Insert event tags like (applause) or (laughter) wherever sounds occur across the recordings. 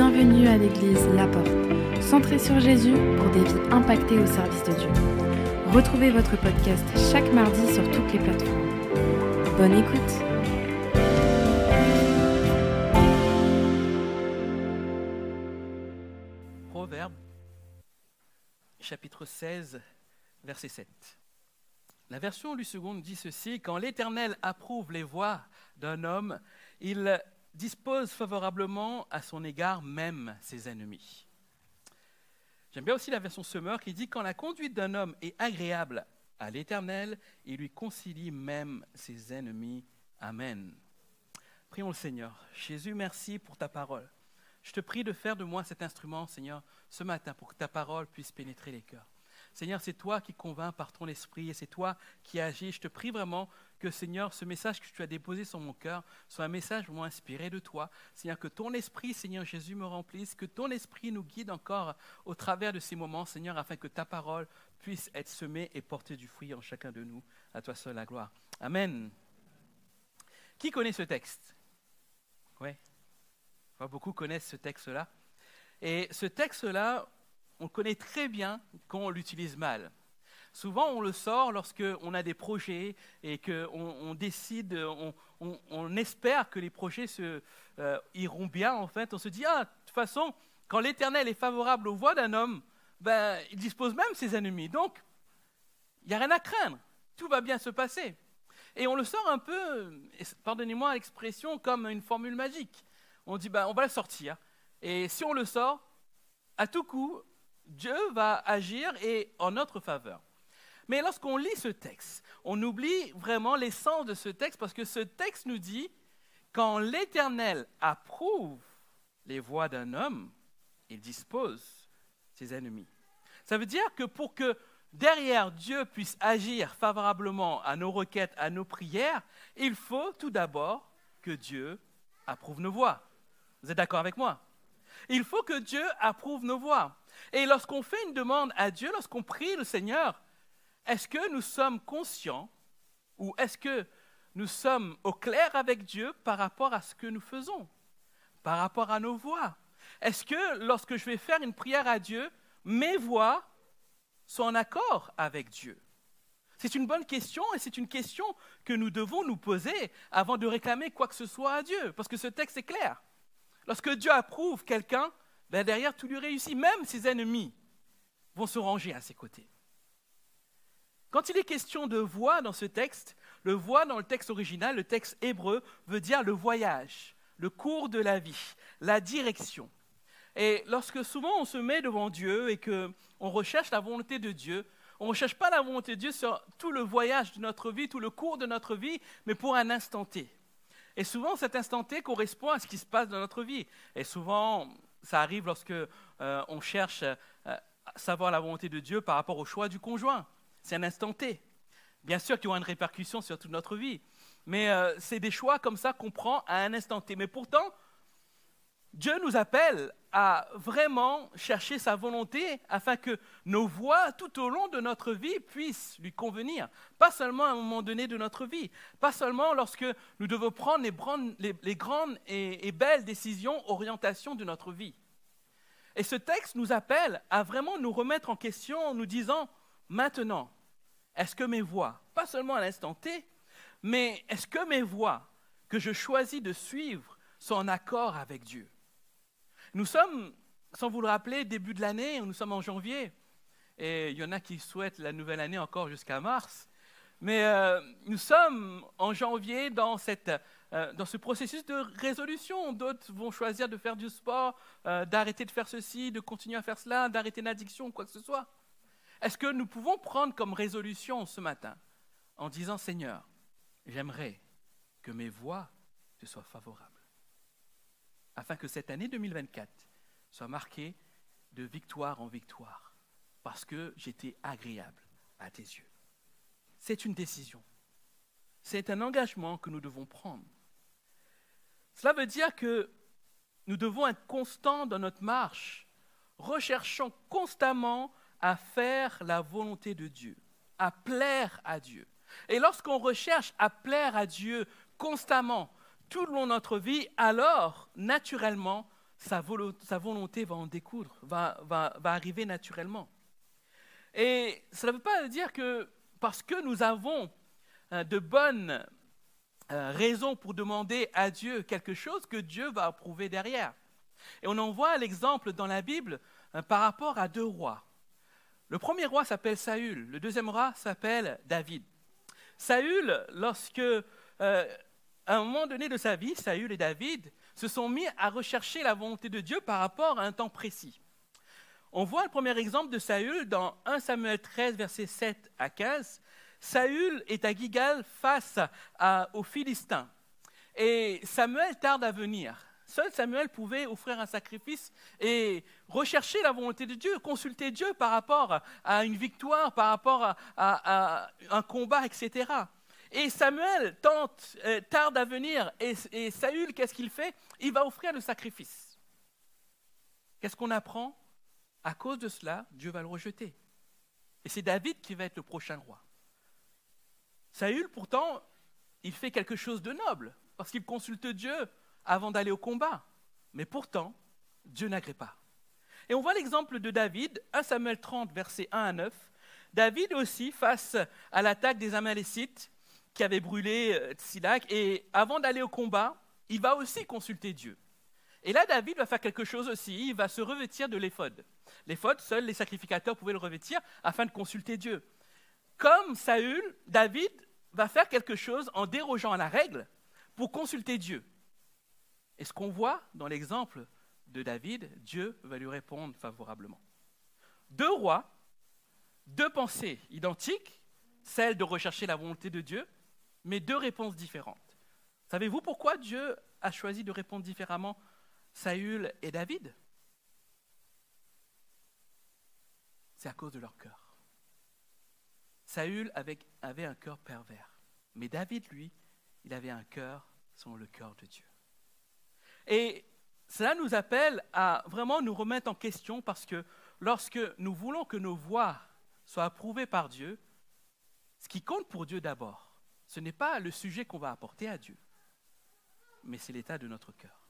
Bienvenue à l'église La Porte, centrée sur Jésus pour des vies impactées au service de Dieu. Retrouvez votre podcast chaque mardi sur toutes les plateformes. Bonne écoute Proverbe, chapitre 16, verset 7. La version lu seconde dit ceci Quand l'Éternel approuve les voies d'un homme, il dispose favorablement à son égard même ses ennemis. J'aime bien aussi la version Semeur qui dit Quand la conduite d'un homme est agréable à l'Éternel, il lui concilie même ses ennemis. Amen. Prions le Seigneur. Jésus, merci pour ta parole. Je te prie de faire de moi cet instrument, Seigneur, ce matin, pour que ta parole puisse pénétrer les cœurs. Seigneur, c'est toi qui convaincs par ton esprit et c'est toi qui agis. Je te prie vraiment que, Seigneur, ce message que tu as déposé sur mon cœur soit un message vraiment inspiré de toi. Seigneur, que ton esprit, Seigneur Jésus, me remplisse, que ton esprit nous guide encore au travers de ces moments, Seigneur, afin que ta parole puisse être semée et porter du fruit en chacun de nous. À toi seul la gloire. Amen. Qui connaît ce texte? Oui. Beaucoup connaissent ce texte-là. Et ce texte-là, on connaît très bien quand on l'utilise mal. Souvent, on le sort lorsqu'on a des projets et qu'on on décide, on, espère que les projets euh, iront bien. En fait, on se dit, ah, de toute façon, quand l'Éternel est favorable aux voies d'un homme, ben, il dispose même ses ennemis. Donc, il n'y a rien à craindre. Tout va bien se passer. Et on le sort un peu, pardonnez-moi l'expression, comme une formule magique. On dit, ben, on va le sortir. Et si on le sort, à tout coup, Dieu va agir et en notre faveur. Mais lorsqu'on lit ce texte, on oublie vraiment l'essence de ce texte parce que ce texte nous dit, quand l'Éternel approuve les voies d'un homme, il dispose ses ennemis. Ça veut dire que pour que derrière Dieu puisse agir favorablement à nos requêtes, à nos prières, il faut tout d'abord que Dieu approuve nos voies. Vous êtes d'accord avec moi? Il faut que Dieu approuve nos voies. Et lorsqu'on fait une demande à Dieu, lorsqu'on prie le Seigneur, est-ce que nous sommes conscients ou est-ce que nous sommes au clair avec Dieu par rapport à ce que nous faisons, par rapport à nos voix? Est-ce que lorsque je vais faire une prière à Dieu, mes voix sont en accord avec Dieu? C'est une bonne question et c'est une question que nous devons nous poser avant de réclamer quoi que ce soit à Dieu, parce que ce texte est clair. Lorsque Dieu approuve quelqu'un, ben derrière tout lui réussit, même ses ennemis vont se ranger à ses côtés. Quand il est question de voix dans ce texte, le voix dans le texte original, le texte hébreu, veut dire le voyage, le cours de la vie, la direction. Et lorsque souvent on se met devant Dieu et qu'on recherche la volonté de Dieu, on ne recherche pas la volonté de Dieu sur tout le voyage de notre vie, tout le cours de notre vie, mais pour un instant T. Et souvent, cet instant T correspond à ce qui se passe dans notre vie. Et souvent, ça arrive lorsque euh, on cherche euh, à savoir la volonté de Dieu par rapport au choix du conjoint. C'est un instant T. Bien sûr qu'il y aura une répercussion sur toute notre vie, mais euh, c'est des choix comme ça qu'on prend à un instant T. Mais pourtant, Dieu nous appelle à vraiment chercher sa volonté afin que nos voies tout au long de notre vie puissent lui convenir. Pas seulement à un moment donné de notre vie, pas seulement lorsque nous devons prendre les, grandes et belles décisions, orientations de notre vie. Et ce texte nous appelle à vraiment nous remettre en question en nous disant, maintenant, est-ce que mes voix, pas seulement à l'instant T, mais est-ce que mes voix que je choisis de suivre sont en accord avec Dieu? Nous sommes, sans vous le rappeler, début de l'année, nous sommes en janvier, et il y en a qui souhaitent la nouvelle année encore jusqu'à mars, mais euh, nous sommes en janvier dans, cette, euh, dans ce processus de résolution. D'autres vont choisir de faire du sport, euh, d'arrêter de faire ceci, de continuer à faire cela, d'arrêter l'addiction, quoi que ce soit. Est-ce que nous pouvons prendre comme résolution ce matin en disant Seigneur, j'aimerais que mes voix te soient favorables, afin que cette année 2024 soit marquée de victoire en victoire, parce que j'étais agréable à tes yeux. C'est une décision. C'est un engagement que nous devons prendre. Cela veut dire que nous devons être constants dans notre marche, recherchant constamment à faire la volonté de Dieu, à plaire à Dieu. Et lorsqu'on recherche à plaire à Dieu constamment, tout le long de notre vie, alors, naturellement, sa, volonté va en découdre, va, va arriver naturellement. Et cela ne veut pas dire que parce que nous avons euh, de bonnes euh, raisons pour demander à Dieu quelque chose, que Dieu va approuver derrière. Et on en voit l'exemple dans la Bible euh, par rapport à deux rois. Le premier roi s'appelle Saül, le deuxième roi s'appelle David. Saül, lorsque, à un moment donné de sa vie, Saül et David se sont mis à rechercher la volonté de Dieu par rapport à un temps précis. On voit le premier exemple de Saül dans 1 Samuel 13, versets 7 à 15. Saül est à Gigal face aux Philistins. Et Samuel tarde à venir. Seul Samuel pouvait offrir un sacrifice et rechercher la volonté de Dieu, consulter Dieu par rapport à une victoire, par rapport à, un combat, etc. Et Samuel tente, euh, tarde à venir, et, et Saül, qu'est-ce qu'il fait? Il va offrir le sacrifice. Qu'est-ce qu'on apprend? À cause de cela, Dieu va le rejeter. Et c'est David qui va être le prochain roi. Saül, pourtant, il fait quelque chose de noble, parce qu'il consulte Dieu avant d'aller au combat. Mais pourtant, Dieu n'agrée pas. Et on voit l'exemple de David, 1 Samuel 30, versets 1 à 9. David aussi, face à l'attaque des Amalécites qui avaient brûlé euh, Tsilac, et avant d'aller au combat, il va aussi consulter Dieu. Et là, David va faire quelque chose aussi, il va se revêtir de l'éphod. L'éphod, seuls les sacrificateurs pouvaient le revêtir afin de consulter Dieu. Comme Saül, David va faire quelque chose en dérogeant à la règle pour consulter Dieu. Et ce qu'on voit dans l'exemple de David, Dieu va lui répondre favorablement. Deux rois, deux pensées identiques, celle de rechercher la volonté de Dieu, mais deux réponses différentes. Savez-vous pourquoi Dieu a choisi de répondre différemment Saül et David? C'est à cause de leur cœur. Saül avait, un cœur pervers. Mais David, lui, il avait un cœur selon le cœur de Dieu. Et cela nous appelle à vraiment nous remettre en question parce que lorsque nous voulons que nos voix soient approuvées par Dieu, ce qui compte pour Dieu d'abord, ce n'est pas le sujet qu'on va apporter à Dieu, mais c'est l'état de notre cœur.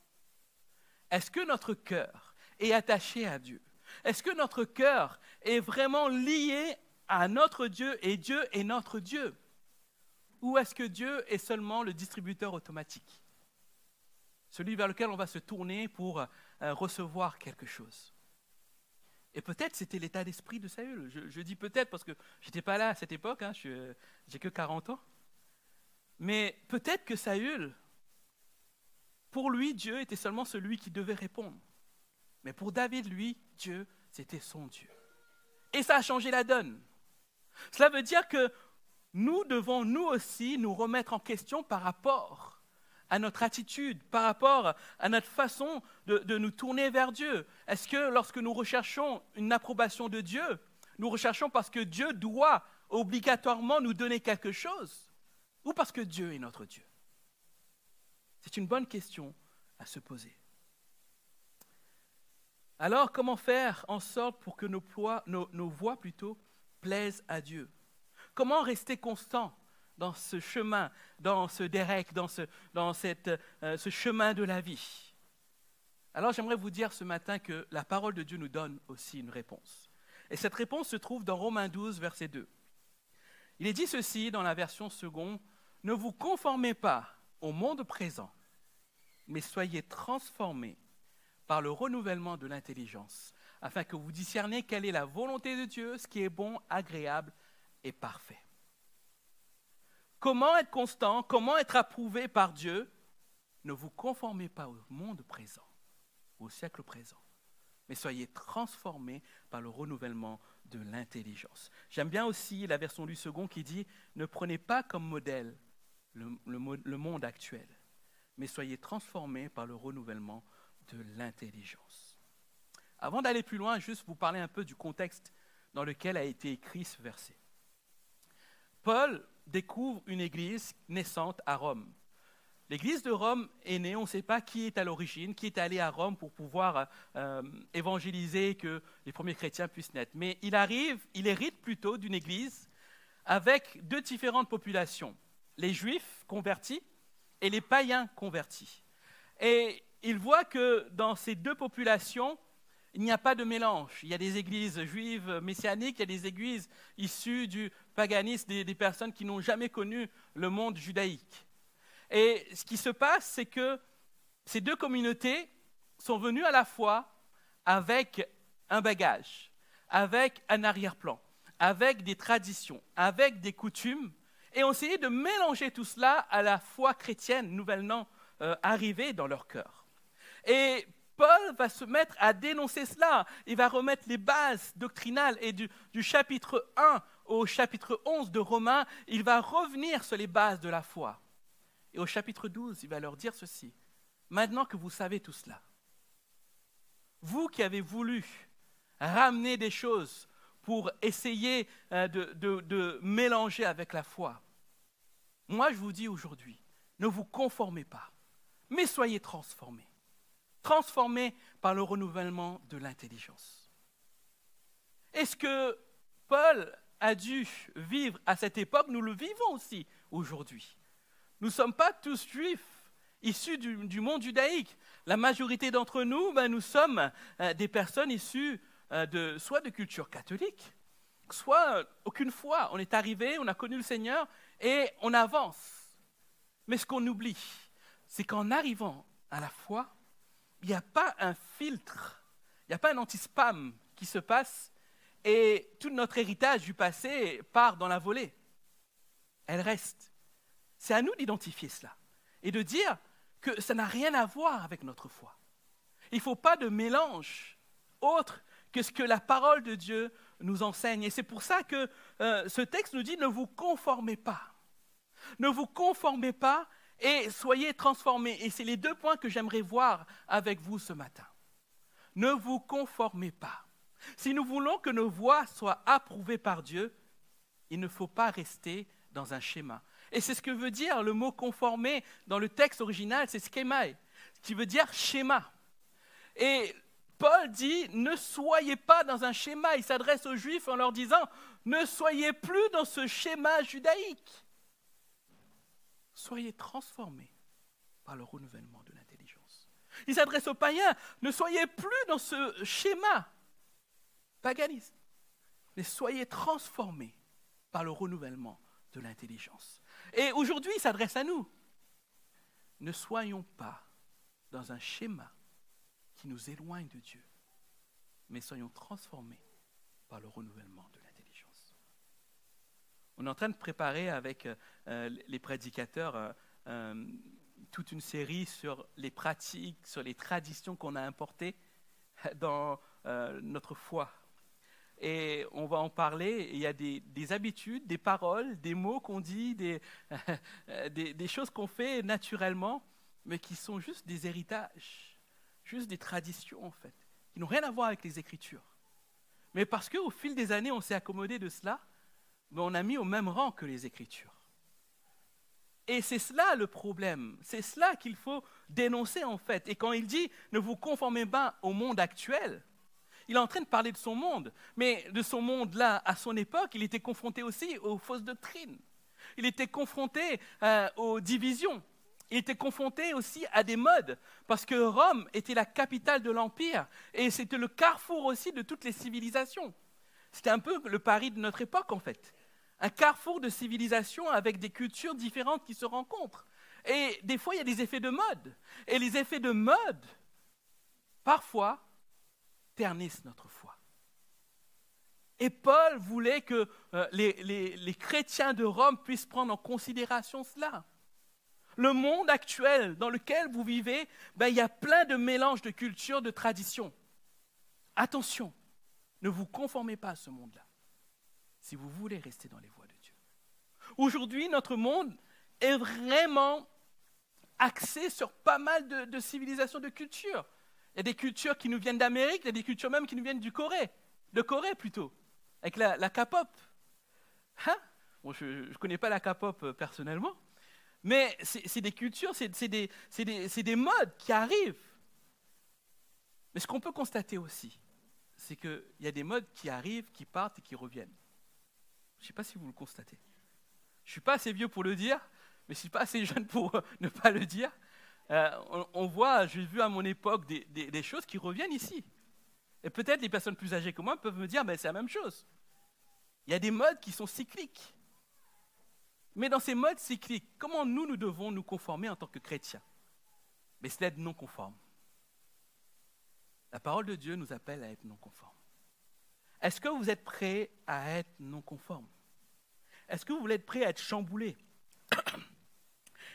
Est-ce que notre cœur est attaché à Dieu? Est-ce que notre cœur est vraiment lié à notre Dieu et Dieu est notre Dieu? Ou est-ce que Dieu est seulement le distributeur automatique? Celui vers lequel on va se tourner pour euh, recevoir quelque chose. Et peut-être c'était l'état d'esprit de Saül. Je, dis peut-être parce que je n'étais pas là à cette époque, hein, je n'ai que 40 ans. Mais peut-être que Saül, pour lui, Dieu était seulement celui qui devait répondre. Mais pour David, lui, Dieu, c'était son Dieu. Et ça a changé la donne. Cela veut dire que nous devons nous aussi nous remettre en question par rapport à notre attitude, par rapport à notre façon de, nous tourner vers Dieu. Est-ce que lorsque nous recherchons une approbation de Dieu, nous recherchons parce que Dieu doit obligatoirement nous donner quelque chose ou parce que Dieu est notre Dieu? C'est une bonne question à se poser. Alors, comment faire en sorte pour que nos, nos, voix plutôt plaise à Dieu? Comment rester constant dans ce chemin, dans ce direct, dans, ce, dans cette, euh, ce chemin de la vie Alors j'aimerais vous dire ce matin que la parole de Dieu nous donne aussi une réponse. Et cette réponse se trouve dans Romains 12, verset 2. Il est dit ceci dans la version seconde, ne vous conformez pas au monde présent, mais soyez transformés par le renouvellement de l'intelligence, afin que vous discerniez quelle est la volonté de Dieu, ce qui est bon, agréable et parfait. Comment être constant, comment être approuvé par Dieu Ne vous conformez pas au monde présent, au siècle présent, mais soyez transformés par le renouvellement de l'intelligence. J'aime bien aussi la version du second qui dit Ne prenez pas comme modèle le, monde actuel, mais soyez transformés par le renouvellement de l'intelligence. Avant d'aller plus loin, juste vous parler un peu du contexte dans lequel a été écrit ce verset. Paul découvre une église naissante à Rome. L'église de Rome est née, on ne sait pas qui est à l'origine, qui est allé à Rome pour pouvoir euh, évangéliser, que les premiers chrétiens puissent naître. Mais il arrive, il hérite plutôt d'une église avec deux différentes populations, les juifs convertis et les païens convertis. Et il voit que dans ces deux populations, il n'y a pas de mélange. Il y a des églises juives messianiques, il y a des églises issues du paganisme, des, personnes qui n'ont jamais connu le monde judaïque. Et ce qui se passe, c'est que ces deux communautés sont venues à la fois avec un bagage, avec un arrière-plan, avec des traditions, avec des coutumes, et ont essayé de mélanger tout cela à la foi chrétienne nouvellement euh, arrivée dans leur cœur. Et Paul va se mettre à dénoncer cela. Il va remettre les bases doctrinales et du, chapitre 1 au chapitre 11 de Romains, il va revenir sur les bases de la foi. Et au chapitre 12, il va leur dire ceci. Maintenant que vous savez tout cela, vous qui avez voulu ramener des choses pour essayer euh, de, de mélanger avec la foi, moi je vous dis aujourd'hui, ne vous conformez pas, mais soyez transformés transformé par le renouvellement de l'intelligence. Est-ce que Paul a dû vivre à cette époque Nous le vivons aussi aujourd'hui. Nous ne sommes pas tous juifs issus du, monde judaïque. La majorité d'entre nous, ben, nous sommes euh, des personnes issues euh, de, soit de culture catholique, soit aucune foi. On est arrivé, on a connu le Seigneur et on avance. Mais ce qu'on oublie, c'est qu'en arrivant à la foi, il n'y a pas un filtre, il n'y a pas un anti-spam qui se passe et tout notre héritage du passé part dans la volée. Elle reste. C'est à nous d'identifier cela et de dire que ça n'a rien à voir avec notre foi. Il ne faut pas de mélange autre que ce que la parole de Dieu nous enseigne. Et c'est pour ça que euh, ce texte nous dit ne vous conformez pas. Ne vous conformez pas et soyez transformés. Et c'est les deux points que j'aimerais voir avec vous ce matin. Ne vous conformez pas. Si nous voulons que nos voix soient approuvées par Dieu, il ne faut pas rester dans un schéma. Et c'est ce que veut dire le mot conformer dans le texte original, c'est schemae, qui veut dire schéma. Et Paul dit, ne soyez pas dans un schéma. Il s'adresse aux Juifs en leur disant, ne soyez plus dans ce schéma judaïque soyez transformés par le renouvellement de l'intelligence. Il s'adresse aux païens, ne soyez plus dans ce schéma paganisme, mais soyez transformés par le renouvellement de l'intelligence. Et aujourd'hui, il s'adresse à nous. Ne soyons pas dans un schéma qui nous éloigne de Dieu, mais soyons transformés par le renouvellement de l'intelligence. On est en train de préparer avec euh, euh, les prédicateurs euh, toute une série sur les pratiques, sur les traditions qu'on a importées dans notre foi. Et on va en parler. Il y a des, habitudes, des paroles, des mots qu'on dit, (laughs) des, des, choses qu'on fait naturellement, mais qui sont juste des héritages, juste des traditions en fait, qui n'ont rien à voir avec les Écritures. Mais parce qu'au fil des années, on s'est accommodé de cela, mais on a mis au même rang que les Écritures. Et c'est cela le problème, c'est cela qu'il faut dénoncer en fait. Et quand il dit ne vous conformez pas au monde actuel, il est en train de parler de son monde, mais de son monde-là, à son époque, il était confronté aussi aux fausses doctrines. Il était confronté euh, aux divisions. Il était confronté aussi à des modes, parce que Rome était la capitale de l'Empire, et c'était le carrefour aussi de toutes les civilisations. C'était un peu le Paris de notre époque, en fait un carrefour de civilisation avec des cultures différentes qui se rencontrent. Et des fois, il y a des effets de mode. Et les effets de mode, parfois, notre foi. Et Paul voulait que euh, les, chrétiens de Rome puissent prendre en considération cela. Le monde actuel dans lequel vous vivez, ben, il y a plein de mélanges de cultures, de traditions. Attention, ne vous conformez pas à ce monde-là si vous voulez rester dans les voies de Dieu. Aujourd'hui, notre monde est vraiment axé sur pas mal de, civilisations, de cultures. Il y a des cultures qui nous viennent d'Amérique, il y a des cultures même qui nous viennent du Corée, de Corée plutôt, avec la, K-pop. Hein? Je ne connais pas la K-pop euh, personnellement, mais c'est des cultures, c'est des, des, des modes qui arrivent. Mais ce qu'on peut constater aussi, c'est qu'il y a des modes qui arrivent, qui partent et qui reviennent. Je ne sais pas si vous le constatez. Je ne suis pas assez vieux pour le dire, mais je ne suis pas assez jeune pour euh, ne pas le dire. Euh, on, voit, j'ai vu à mon époque des, choses qui reviennent ici. Et peut-être les personnes plus âgées que moi peuvent me dire, mais c'est la même chose. Il y a des modes qui sont cycliques. Mais dans ces modes cycliques, comment nous, nous devons nous conformer en tant que chrétiens? Mais c'est être non conforme. La parole de Dieu nous appelle à être non conforme. Est-ce que vous êtes prêts à être non conforme Est-ce que vous voulez être prêts à être chamboulé (coughs)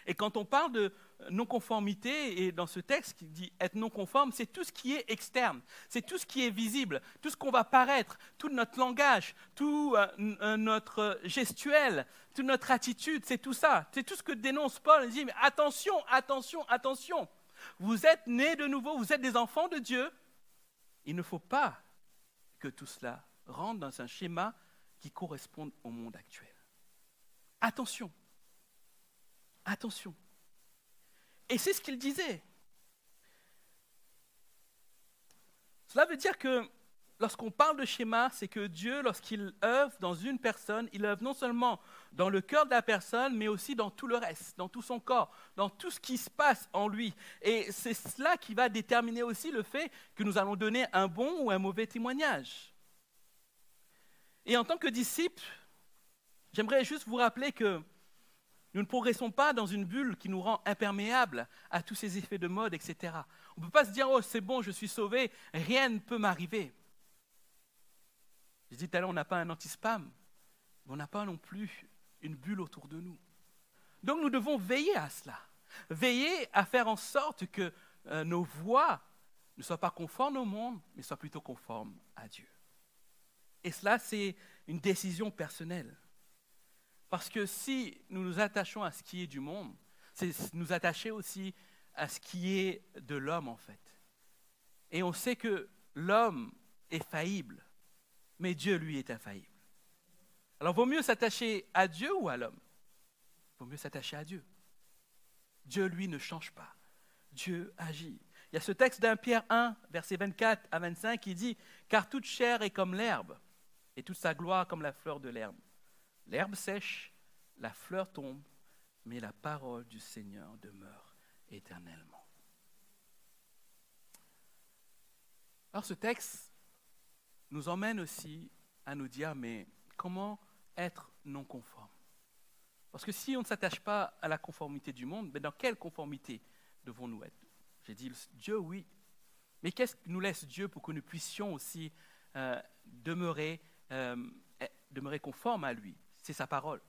Et quand on parle de non-conformité, et dans ce texte qui dit être non-conforme, c'est tout ce qui est externe, c'est tout ce qui est visible, tout ce qu'on va paraître, tout notre langage, tout euh, euh, notre gestuel, toute notre attitude, c'est tout ça. C'est tout ce que dénonce Paul. Il dit, mais attention, attention, attention. Vous êtes nés de nouveau, vous êtes des enfants de Dieu. Il ne faut pas que tout cela rentre dans un schéma qui corresponde au monde actuel. Attention. Attention. Et c'est ce qu'il disait. Cela veut dire que lorsqu'on parle de schéma, c'est que Dieu, lorsqu'il œuvre dans une personne, il œuvre non seulement dans le cœur de la personne, mais aussi dans tout le reste, dans tout son corps, dans tout ce qui se passe en lui. Et c'est cela qui va déterminer aussi le fait que nous allons donner un bon ou un mauvais témoignage. Et en tant que disciple, j'aimerais juste vous rappeler que nous ne progressons pas dans une bulle qui nous rend imperméables à tous ces effets de mode, etc. On ne peut pas se dire, oh c'est bon, je suis sauvé, rien ne peut m'arriver. Je dis tout à l'heure, on n'a pas un anti-spam, mais on n'a pas non plus une bulle autour de nous. Donc nous devons veiller à cela, veiller à faire en sorte que euh, nos voix ne soient pas conformes au monde, mais soient plutôt conformes à Dieu. Et cela, c'est une décision personnelle. Parce que si nous nous attachons à ce qui est du monde, c'est nous attacher aussi à ce qui est de l'homme en fait. Et on sait que l'homme est faillible, mais Dieu lui est infaillible. Alors vaut mieux s'attacher à Dieu ou à l'homme? Vaut mieux s'attacher à Dieu. Dieu lui ne change pas. Dieu agit. Il y a ce texte d'un Pierre 1, verset 24 à 25 qui dit Car toute chair est comme l'herbe, et toute sa gloire comme la fleur de l'herbe. L'herbe sèche, la fleur tombe, mais la parole du Seigneur demeure éternellement. Alors ce texte nous emmène aussi à nous dire, mais comment être non conforme Parce que si on ne s'attache pas à la conformité du monde, mais dans quelle conformité devons-nous être? J'ai dit Dieu, oui. Mais qu'est-ce que nous laisse Dieu pour que nous puissions aussi euh, demeurer, euh, demeurer conformes à lui? C'est sa parole.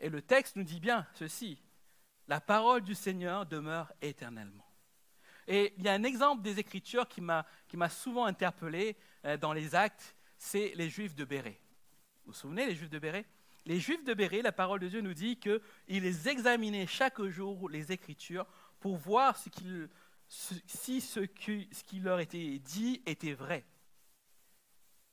Et le texte nous dit bien ceci, la parole du Seigneur demeure éternellement. Et il y a un exemple des Écritures qui m'a souvent interpellé euh, dans les actes, c'est les Juifs de Béret. Vous vous souvenez, les Juifs de Béret? Les Juifs de Béret, la parole de Dieu nous dit qu'ils examinaient chaque jour les Écritures pour voir si ce qui, ce qui leur était dit était vrai.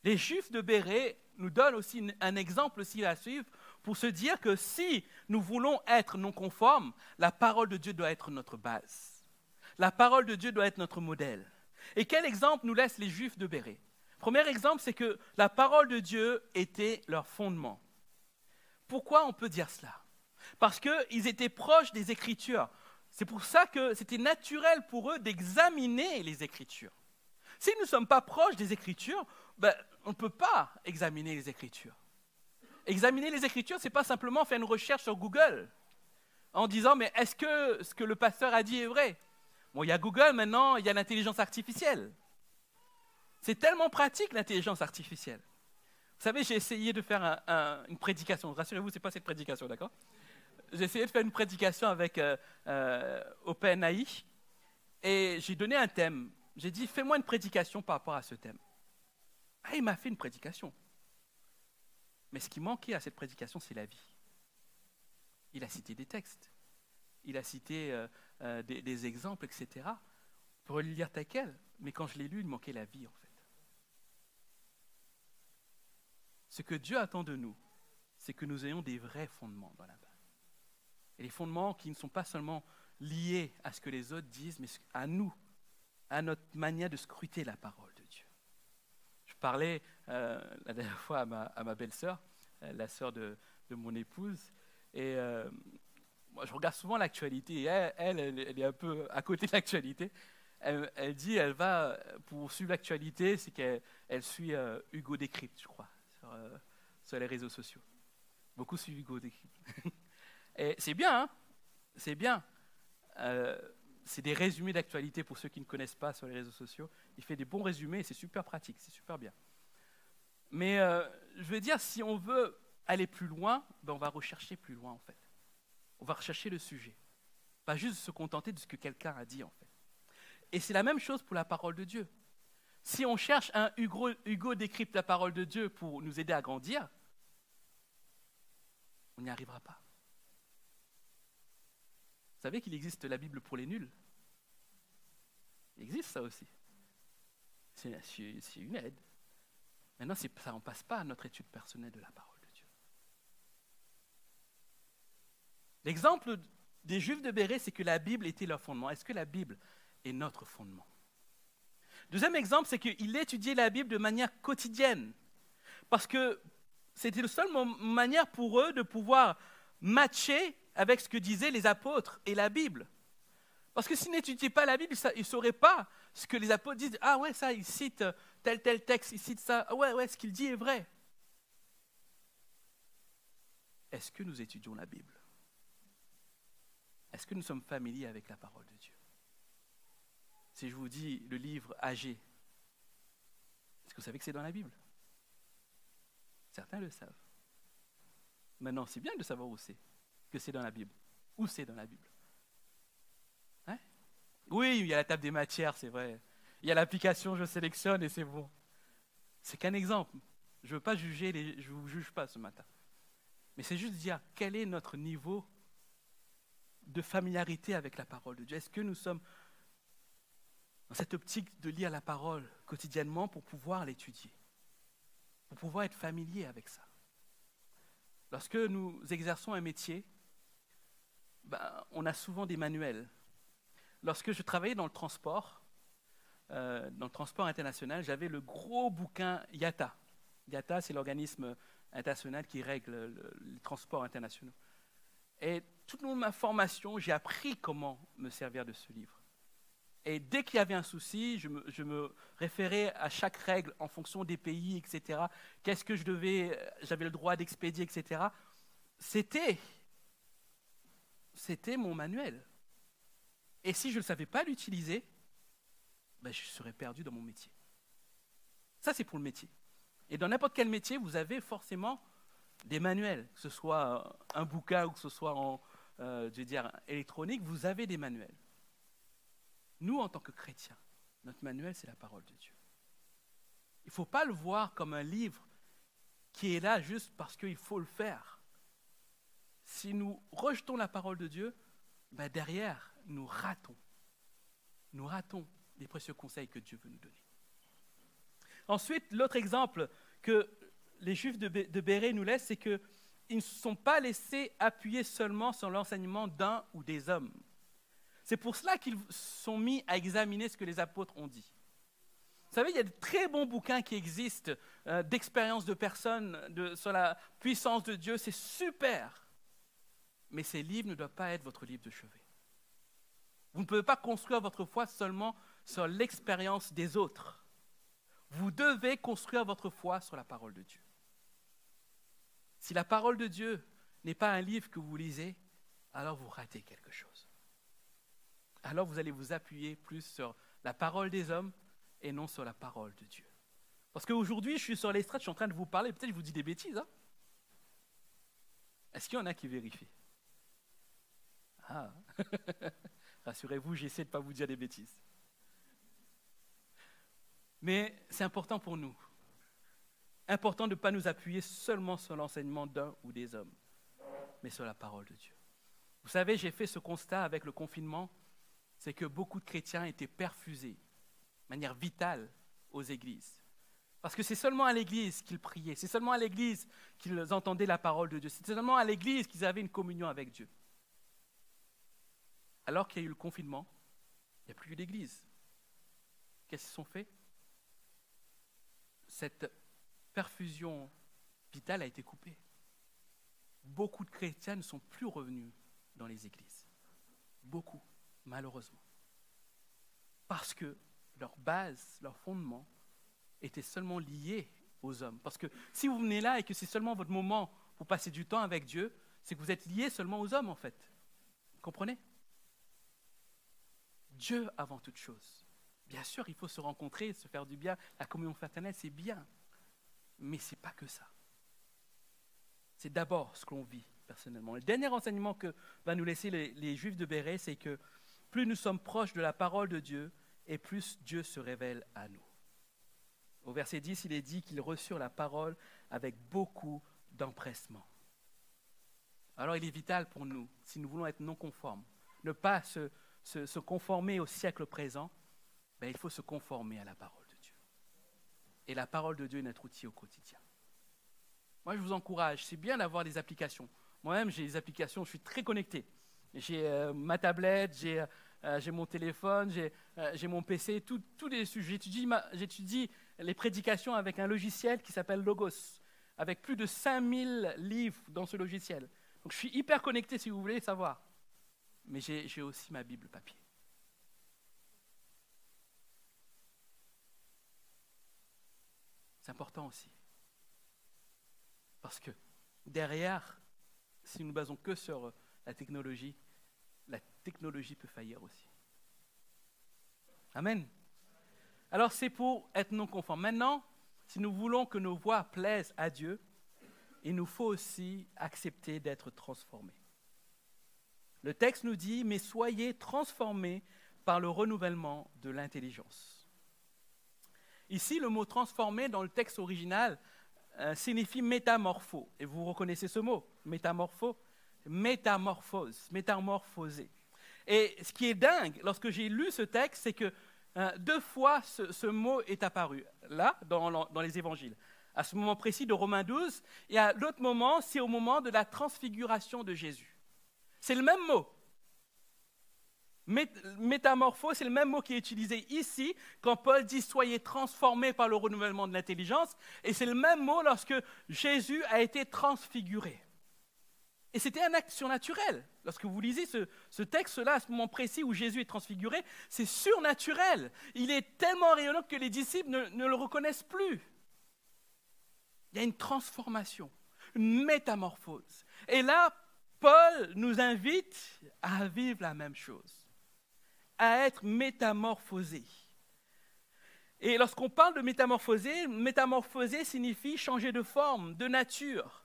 Les Juifs de Béret nous donne aussi un exemple aussi à suivre pour se dire que si nous voulons être non conformes, la parole de Dieu doit être notre base. La parole de Dieu doit être notre modèle. Et quel exemple nous laissent les Juifs de Béret? Premier exemple, c'est que la parole de Dieu était leur fondement. Pourquoi on peut dire cela? Parce qu'ils étaient proches des Écritures. C'est pour ça que c'était naturel pour eux d'examiner les Écritures. Si nous ne sommes pas proches des Écritures, ben, on ne peut pas examiner les Écritures. Examiner les Écritures, ce n'est pas simplement faire une recherche sur Google en disant mais est-ce que ce que le pasteur a dit est vrai? Bon, il y a Google maintenant, il y a l'intelligence artificielle. C'est tellement pratique l'intelligence artificielle. Vous savez, j'ai essayé de faire une prédication. Rassurez-vous, ce n'est pas cette prédication, d'accord? J'ai essayé de faire une prédication avec euh, euh, OpenAI et j'ai donné un thème. J'ai dit, fais-moi une prédication par rapport à ce thème. Ah, il m'a fait une prédication. Mais ce qui manquait à cette prédication, c'est la vie. Il a cité des textes, il a cité euh, euh, des, exemples, etc. Pour le lire tel quel, mais quand je l'ai lu, il manquait la vie en fait. Ce que Dieu attend de nous, c'est que nous ayons des vrais fondements dans la Bible. Et les fondements qui ne sont pas seulement liés à ce que les autres disent, mais à nous, à notre manière de scruter la parole parlais euh, la dernière fois à ma, belle-sœur, euh, la sœur de, mon épouse, et euh, moi, je regarde souvent l'actualité. Elle, elle, est un peu à côté de l'actualité. Elle, dit, elle va, pour suivre l'actualité, c'est qu'elle elle suit Hugo Décrypte, je crois, sur, sur, les réseaux sociaux. Beaucoup suivent Hugo Décrypte. (laughs) Et c'est bien, hein c'est bien. C'est des résumés d'actualité pour ceux qui ne connaissent pas sur les réseaux sociaux. Il fait des bons résumés et c'est super pratique, c'est super bien. Mais euh, je veux dire, si on veut aller plus loin, ben on va rechercher plus loin en fait. On va rechercher le sujet. Pas juste se contenter de ce que quelqu'un a dit en fait. Et c'est la même chose pour la parole de Dieu. Si on cherche un Hugo, Hugo décrypte la parole de Dieu pour nous aider à grandir, on n'y arrivera pas. Savez qu'il existe la Bible pour les nuls? Il existe ça aussi. C'est une aide. Maintenant, ça n'en passe pas à notre étude personnelle de la parole de Dieu. L'exemple des Juifs de Béret, c'est que la Bible était leur fondement. Est-ce que la Bible est notre fondement? Deuxième exemple, c'est qu'ils étudiaient la Bible de manière quotidienne. Parce que c'était la seule manière pour eux de pouvoir matcher avec ce que disaient les apôtres et la Bible. Parce que s'ils n'étudiaient pas la Bible, ils ne sauraient pas ce que les apôtres disent. Ah ouais, ça, ils citent tel, tel texte, ils citent ça. Ah ouais, ouais, ce qu'il dit est vrai. Est-ce que nous étudions la Bible? Est-ce que nous sommes familiers avec la parole de Dieu? Si je vous dis le livre Agé, est-ce que vous savez que c'est dans la Bible? Certains le savent. Maintenant, c'est bien de savoir où c'est que c'est dans la Bible. Où c'est dans la Bible hein? Oui, il y a la table des matières, c'est vrai. Il y a l'application, je sélectionne et c'est bon. C'est qu'un exemple. Je ne veux pas juger, les, je ne vous juge pas ce matin. Mais c'est juste dire quel est notre niveau de familiarité avec la parole de Dieu? Est-ce que nous sommes dans cette optique de lire la parole quotidiennement pour pouvoir l'étudier, pour pouvoir être familier avec ça Lorsque nous exerçons un métier, ben, on a souvent des manuels. Lorsque je travaillais dans le transport, euh, dans le transport international, j'avais le gros bouquin IATA. IATA, c'est l'organisme international qui règle les transports internationaux. Et toute ma formation, j'ai appris comment me servir de ce livre. Et dès qu'il y avait un souci, je me, je me, référais à chaque règle en fonction des pays, etc. Qu'est-ce que je devais, j'avais le droit d'expédier, etc. C'était c'était mon manuel. Et si je ne savais pas l'utiliser, ben je serais perdu dans mon métier. Ça, c'est pour le métier. Et dans n'importe quel métier, vous avez forcément des manuels, que ce soit un bouquin ou que ce soit en euh, électronique, vous avez des manuels. Nous, en tant que chrétiens, notre manuel, c'est la parole de Dieu. Il ne faut pas le voir comme un livre qui est là juste parce qu'il faut le faire si nous rejetons la parole de Dieu, ben derrière, nous ratons. Nous ratons les précieux conseils que Dieu veut nous donner. Ensuite, l'autre exemple que les Juifs de Béret nous laissent, c'est qu'ils ne sont pas laissés appuyer seulement sur l'enseignement d'un ou des hommes. C'est pour cela qu'ils sont mis à examiner ce que les apôtres ont dit. Vous savez, il y a de très bons bouquins qui existent euh, d'expériences de personnes sur la puissance de Dieu. C'est super mais ces livres ne doivent pas être votre livre de chevet. Vous ne pouvez pas construire votre foi seulement sur l'expérience des autres. Vous devez construire votre foi sur la parole de Dieu. Si la parole de Dieu n'est pas un livre que vous lisez, alors vous ratez quelque chose. Alors vous allez vous appuyer plus sur la parole des hommes et non sur la parole de Dieu. Parce qu'aujourd'hui, je suis sur l'estrade, je suis en train de vous parler, peut-être je vous dis des bêtises. Hein Est-ce qu'il y en a qui vérifient? Ah, (laughs) rassurez-vous, j'essaie de ne pas vous dire des bêtises. Mais c'est important pour nous. Important de ne pas nous appuyer seulement sur l'enseignement d'un ou des hommes, mais sur la parole de Dieu. Vous savez, j'ai fait ce constat avec le confinement, c'est que beaucoup de chrétiens étaient perfusés de manière vitale aux églises. Parce que c'est seulement à l'église qu'ils priaient, c'est seulement à l'église qu'ils entendaient la parole de Dieu, c'est seulement à l'église qu'ils avaient une communion avec Dieu alors qu'il y a eu le confinement, il n'y a plus eu d'église. Qu'est-ce qu'ils ont fait? Cette perfusion vitale a été coupée. Beaucoup de chrétiens ne sont plus revenus dans les églises. Beaucoup, malheureusement. Parce que leur base, leur fondement était seulement lié aux hommes. Parce que si vous venez là et que c'est seulement votre moment pour passer du temps avec Dieu, c'est que vous êtes lié seulement aux hommes en fait. Vous comprenez? Dieu avant toute chose. Bien sûr, il faut se rencontrer, se faire du bien. La communion fraternelle, c'est bien. Mais ce n'est pas que ça. C'est d'abord ce qu'on vit personnellement. Le dernier enseignement que va nous laisser les, Juifs de Béret, c'est que plus nous sommes proches de la parole de Dieu, et plus Dieu se révèle à nous. Au verset 10, il est dit qu'ils reçurent la parole avec beaucoup d'empressement. Alors il est vital pour nous, si nous voulons être non conformes, ne pas se, conformer au siècle présent, ben, il faut se conformer à la parole de Dieu. Et la parole de Dieu est notre outil au quotidien. Moi, je vous encourage, c'est bien d'avoir des applications. Moi-même, j'ai des applications, je suis très connecté. J'ai euh, ma tablette, j'ai euh, mon téléphone, j'ai euh, mon PC, tous les sujets. J'étudie les prédications avec un logiciel qui s'appelle Logos, avec plus de 5000 livres dans ce logiciel. Donc je suis hyper connecté si vous voulez savoir. Mais j'ai aussi ma Bible papier. C'est important aussi. Parce que derrière, si nous ne basons que sur euh, la technologie, la technologie peut faillir aussi. Amen. Alors c'est pour être non conforme. Maintenant, si nous voulons que nos voix plaisent à Dieu, il nous faut aussi accepter d'être transformés. Le texte nous dit, mais soyez transformés par le renouvellement de l'intelligence. Ici, le mot transformé dans le texte original euh, signifie métamorpho. Et vous reconnaissez ce mot, métamorpho Métamorphose, métamorphosé. Et ce qui est dingue, lorsque j'ai lu ce texte, c'est que euh, deux fois ce, mot est apparu, là, dans, dans, les évangiles. À ce moment précis de Romains 12, et à l'autre moment, c'est au moment de la transfiguration de Jésus. C'est le même mot. Métamorphose, c'est le même mot qui est utilisé ici quand Paul dit soyez transformés par le renouvellement de l'intelligence, et c'est le même mot lorsque Jésus a été transfiguré. Et c'était un acte surnaturel. Lorsque vous lisez ce, texte-là, à ce moment précis où Jésus est transfiguré, c'est surnaturel. Il est tellement rayonnant que les disciples ne, ne le reconnaissent plus. Il y a une transformation, une métamorphose. Et là, Paul nous invite à vivre la même chose à être métamorphosé. Et lorsqu'on parle de métamorphoser, métamorphoser signifie changer de forme, de nature.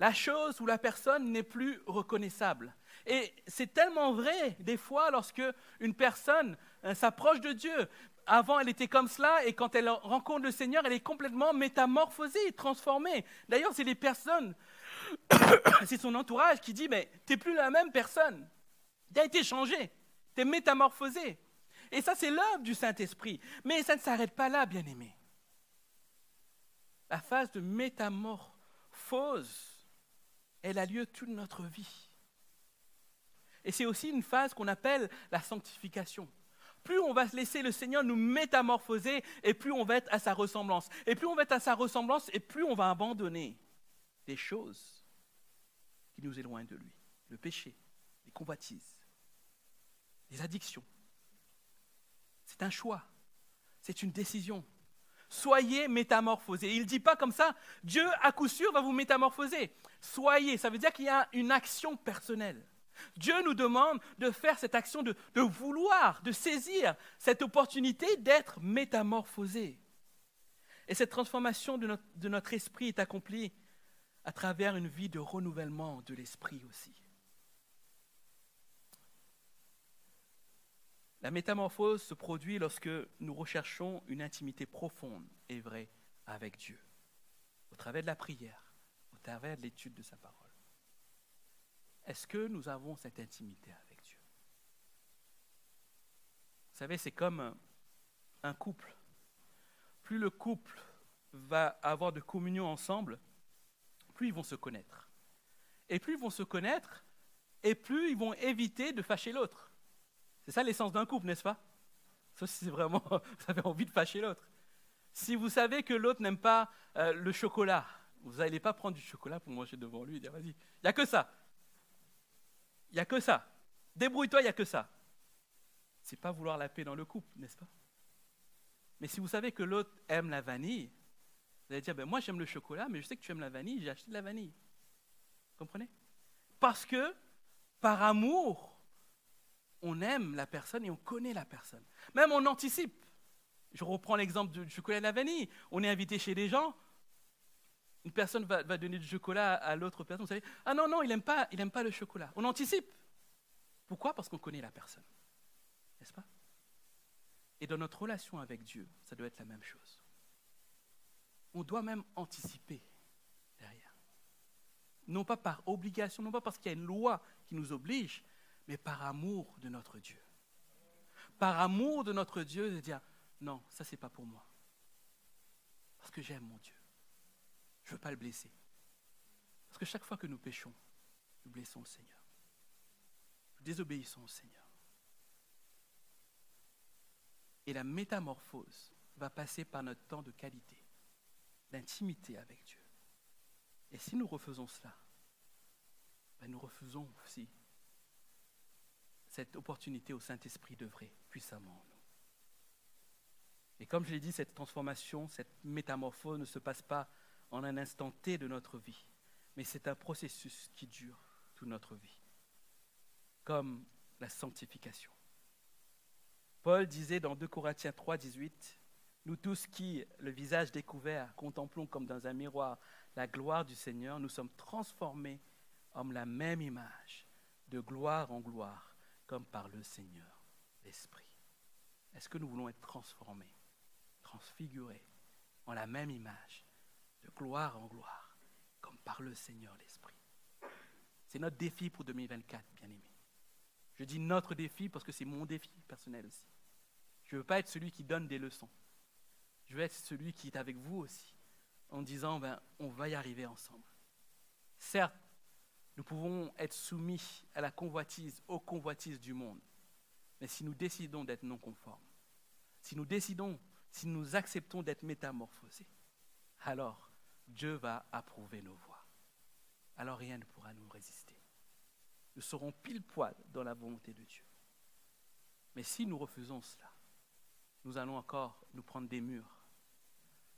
La chose ou la personne n'est plus reconnaissable. Et c'est tellement vrai des fois lorsque une personne euh, s'approche de Dieu. Avant, elle était comme cela, et quand elle rencontre le Seigneur, elle est complètement métamorphosée, transformée. D'ailleurs, c'est les personnes, (coughs) c'est son entourage qui dit, mais tu n'es plus la même personne. Tu as été changé. Tu es métamorphosé. Et ça, c'est l'œuvre du Saint-Esprit. Mais ça ne s'arrête pas là, bien aimé. La phase de métamorphose, elle a lieu toute notre vie. Et c'est aussi une phase qu'on appelle la sanctification. Plus on va laisser le Seigneur nous métamorphoser, et plus on va être à sa ressemblance. Et plus on va être à sa ressemblance, et plus on va abandonner des choses nous éloignent de lui. Le péché, les convoitises, les addictions. C'est un choix, c'est une décision. Soyez métamorphosés. Il ne dit pas comme ça, Dieu à coup sûr va vous métamorphoser. Soyez, ça veut dire qu'il y a une action personnelle. Dieu nous demande de faire cette action, de, vouloir, de saisir cette opportunité d'être métamorphosé. Et cette transformation de notre esprit est accomplie à travers une vie de renouvellement de l'esprit aussi. La métamorphose se produit lorsque nous recherchons une intimité profonde et vraie avec Dieu, au travers de la prière, au travers de l'étude de sa parole. Est-ce que nous avons cette intimité avec Dieu? Vous savez, c'est comme un couple. Plus le couple va avoir de communion ensemble, plus ils vont se connaître. Et plus ils vont se connaître, et plus ils vont éviter de fâcher l'autre. C'est ça l'essence d'un couple, n'est-ce pas? Si c'est vraiment, (laughs) vous avez envie de fâcher l'autre. Si vous savez que l'autre n'aime pas euh, le chocolat, vous n'allez pas prendre du chocolat pour manger devant lui et dire vas-y, il n'y a que ça. Il n'y a que ça. Débrouille-toi, il n'y a que ça. C'est pas vouloir la paix dans le couple, n'est-ce pas? Mais si vous savez que l'autre aime la vanille, vous allez dire, ben moi j'aime le chocolat, mais je sais que tu aimes la vanille, j'ai acheté de la vanille. Vous comprenez? Parce que, par amour, on aime la personne et on connaît la personne. Même on anticipe. Je reprends l'exemple du chocolat et de la vanille. On est invité chez des gens, une personne va, donner du chocolat à l'autre personne, vous savez, ah non, non, il n'aime pas, pas le chocolat. On anticipe. Pourquoi? Parce qu'on connaît la personne. N'est-ce pas? Et dans notre relation avec Dieu, ça doit être la même chose. On doit même anticiper derrière. Non pas par obligation, non pas parce qu'il y a une loi qui nous oblige, mais par amour de notre Dieu. Par amour de notre Dieu, de dire, non, ça c'est pas pour moi. Parce que j'aime mon Dieu. Je ne veux pas le blesser. Parce que chaque fois que nous péchons, nous blessons le Seigneur. Nous désobéissons au Seigneur. Et la métamorphose va passer par notre temps de qualité, d'intimité avec Dieu. Et si nous refaisons cela, ben nous refusons aussi cette opportunité au Saint-Esprit d'œuvrer puissamment en nous. Et comme je l'ai dit, cette transformation, cette métamorphose ne se passe pas en un instant T de notre vie, mais c'est un processus qui dure toute notre vie, comme la sanctification. Paul disait dans 2 Corinthiens 3, 18, Nous tous qui, le visage découvert, contemplons comme dans un miroir la gloire du Seigneur, nous sommes transformés en la même image, de gloire en gloire, comme par le Seigneur, l'Esprit. Est-ce que nous voulons être transformés, transfigurés en la même image de gloire en gloire, comme par le Seigneur l'Esprit? C'est notre défi pour 2024, bien aimé. Je dis notre défi parce que c'est mon défi personnel aussi. Je ne veux pas être celui qui donne des leçons. Je veux être celui qui est avec vous aussi, en disant, ben, on va y arriver ensemble. Certes, nous pouvons être soumis à la convoitise, aux convoitises du monde. Mais si nous décidons d'être non conformes, si nous décidons, si nous acceptons d'être métamorphosés, alors Dieu va approuver nos voies. Alors rien ne pourra nous résister. Nous serons pile poil dans la volonté de Dieu. Mais si nous refusons cela, nous allons encore nous prendre des murs.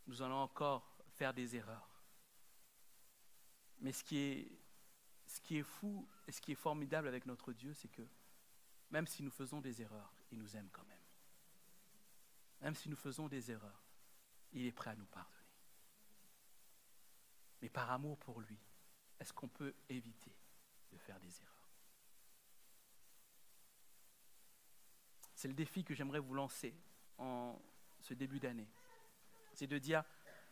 Nous allons encore faire des erreurs. Mais ce qui est, fou et ce qui est formidable avec notre Dieu, c'est que même si nous faisons des erreurs, il nous aime quand même. Même si nous faisons des erreurs, il est prêt à nous pardonner. Mais par amour pour lui, est-ce qu'on peut éviter de faire des erreurs? C'est le défi que j'aimerais vous lancer en ce début d'année. C'est de dire,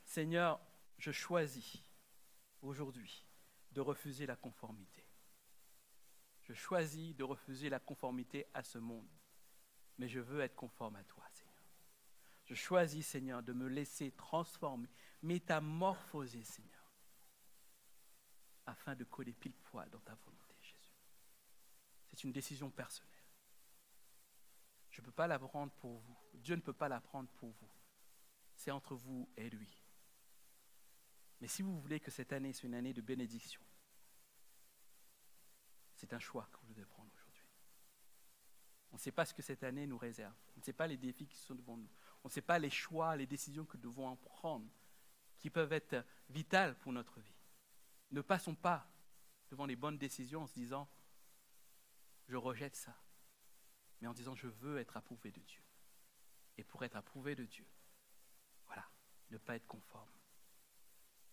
Seigneur, je choisis aujourd'hui de refuser la conformité. Je choisis de refuser la conformité à ce monde, mais je veux être conforme à toi, Seigneur. Je choisis, Seigneur, de me laisser transformer, métamorphoser, Seigneur afin de coller pile poil dans ta volonté, Jésus. C'est une décision personnelle. Je ne peux pas la prendre pour vous. Dieu ne peut pas la prendre pour vous. C'est entre vous et lui. Mais si vous voulez que cette année soit une année de bénédiction, c'est un choix que vous devez prendre aujourd'hui. On ne sait pas ce que cette année nous réserve. On ne sait pas les défis qui sont devant nous. On ne sait pas les choix, les décisions que nous devons en prendre, qui peuvent être vitales pour notre vie. Ne passons pas devant les bonnes décisions en se disant, je rejette ça, mais en disant, je veux être approuvé de Dieu et pour être approuvé de Dieu. Voilà, ne pas être conforme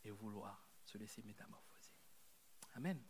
et vouloir se laisser métamorphoser. Amen.